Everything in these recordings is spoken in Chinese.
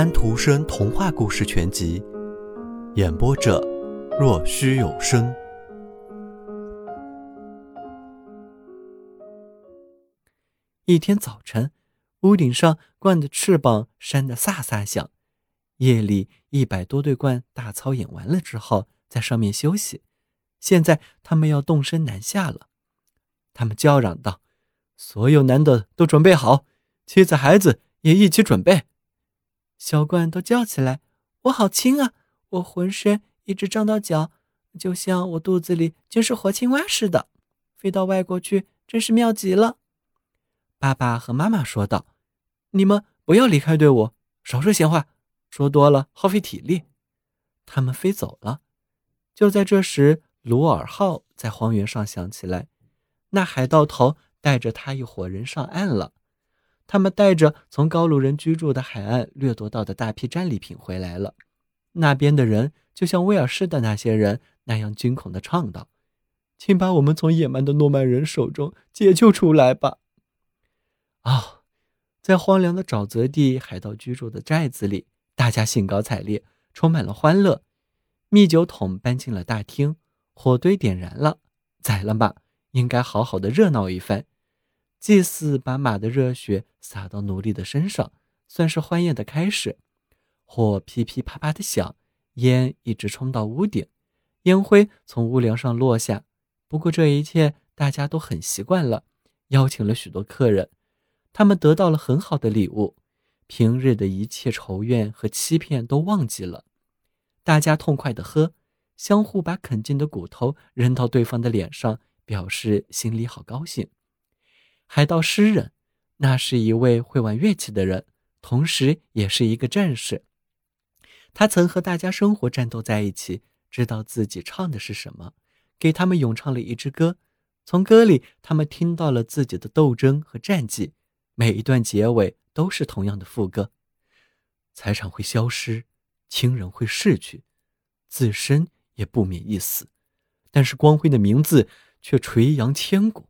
安徒生童话故事全集》，演播者：若虚有声。一天早晨，屋顶上鹳的翅膀扇得飒飒响。夜里，一百多对鹳大操演完了之后，在上面休息。现在，他们要动身南下了。他们叫嚷道：“所有男的都准备好，妻子、孩子也一起准备。”小鹳都叫起来：“我好轻啊！我浑身一直胀到脚，就像我肚子里全是活青蛙似的。飞到外国去真是妙极了。”爸爸和妈妈说道：“你们不要离开队伍，少说闲话，说多了耗费体力。”他们飞走了。就在这时，鲁尔号在荒原上响起来。那海盗头带着他一伙人上岸了，他们带着从高卢人居住的海岸掠夺到的大批战利品回来了。那边的人就像威尔士的那些人那样惊恐地唱道：“请把我们从野蛮的诺曼人手中解救出来吧！”啊，在荒凉的沼泽地，海盗居住的寨子里，大家兴高采烈，充满了欢乐。蜜酒桶搬进了大厅，火堆点燃了，宰了马。应该好好的热闹一番。祭祀把马的热血洒到奴隶的身上，算是欢宴的开始。火噼噼啪啪的响，烟一直冲到屋顶，烟灰从屋梁上落下。不过这一切大家都很习惯了。邀请了许多客人，他们得到了很好的礼物，平日的一切仇怨和欺骗都忘记了。大家痛快的喝，相互把啃尽的骨头扔到对方的脸上。表示心里好高兴。海盗诗人，那是一位会玩乐器的人，同时也是一个战士。他曾和大家生活战斗在一起，知道自己唱的是什么，给他们咏唱了一支歌。从歌里，他们听到了自己的斗争和战绩。每一段结尾都是同样的副歌：财产会消失，亲人会逝去，自身也不免一死，但是光辉的名字。却垂扬千古。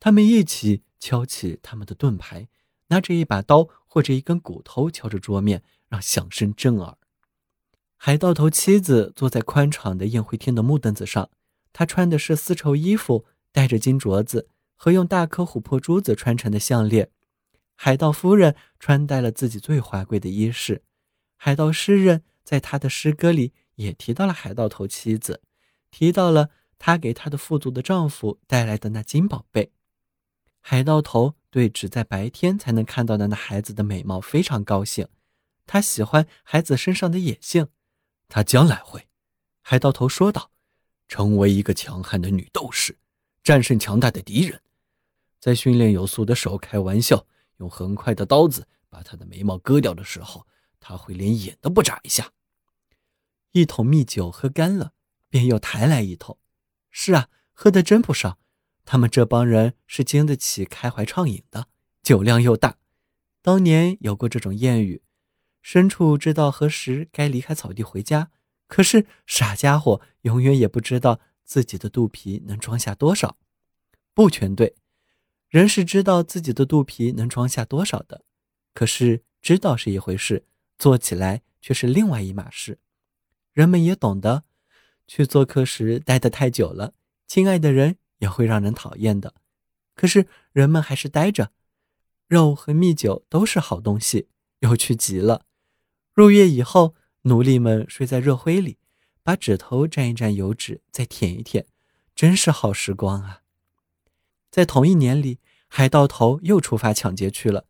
他们一起敲起他们的盾牌，拿着一把刀或者一根骨头敲着桌面，让响声震耳。海盗头妻子坐在宽敞的宴会厅的木凳子上，她穿的是丝绸衣服，戴着金镯子和用大颗琥珀珠子穿成的项链。海盗夫人穿戴了自己最华贵的衣饰。海盗诗人在他的诗歌里也提到了海盗头妻子，提到了。她给她的富足的丈夫带来的那金宝贝，海盗头对只在白天才能看到的那孩子的美貌非常高兴。他喜欢孩子身上的野性。他将来会，海盗头说道，成为一个强悍的女斗士，战胜强大的敌人。在训练有素的手开玩笑，用很快的刀子把他的眉毛割掉的时候，他会连眼都不眨一下。一桶蜜酒喝干了，便又抬来一桶。是啊，喝的真不少。他们这帮人是经得起开怀畅饮的，酒量又大。当年有过这种谚语：牲畜知道何时该离开草地回家，可是傻家伙永远也不知道自己的肚皮能装下多少。不全对，人是知道自己的肚皮能装下多少的，可是知道是一回事，做起来却是另外一码事。人们也懂得。去做客时待得太久了，亲爱的人也会让人讨厌的。可是人们还是待着，肉和蜜酒都是好东西，有趣极了。入夜以后，奴隶们睡在热灰里，把指头蘸一蘸油脂，再舔一舔，真是好时光啊！在同一年里，海盗头又出发抢劫去了，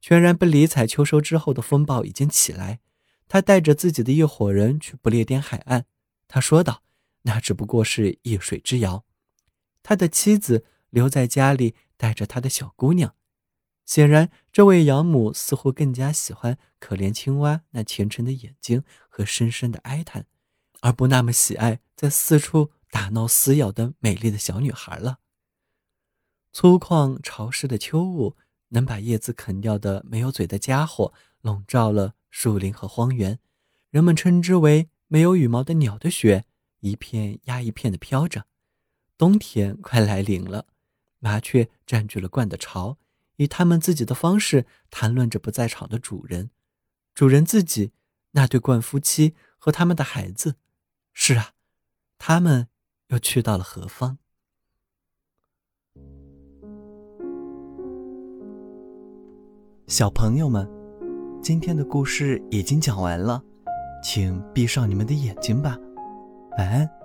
全然不理睬秋收之后的风暴已经起来。他带着自己的一伙人去不列颠海岸。他说道：“那只不过是一水之遥。”他的妻子留在家里带着他的小姑娘。显然，这位养母似乎更加喜欢可怜青蛙那虔诚的眼睛和深深的哀叹，而不那么喜爱在四处打闹撕咬的美丽的小女孩了。粗犷潮湿的秋雾能把叶子啃掉的没有嘴的家伙笼罩了树林和荒原，人们称之为。没有羽毛的鸟的雪，一片压一片的飘着。冬天快来临了，麻雀占据了鹳的巢，以他们自己的方式谈论着不在场的主人。主人自己，那对冠夫妻和他们的孩子，是啊，他们又去到了何方？小朋友们，今天的故事已经讲完了，请闭上你们的眼睛吧，晚安。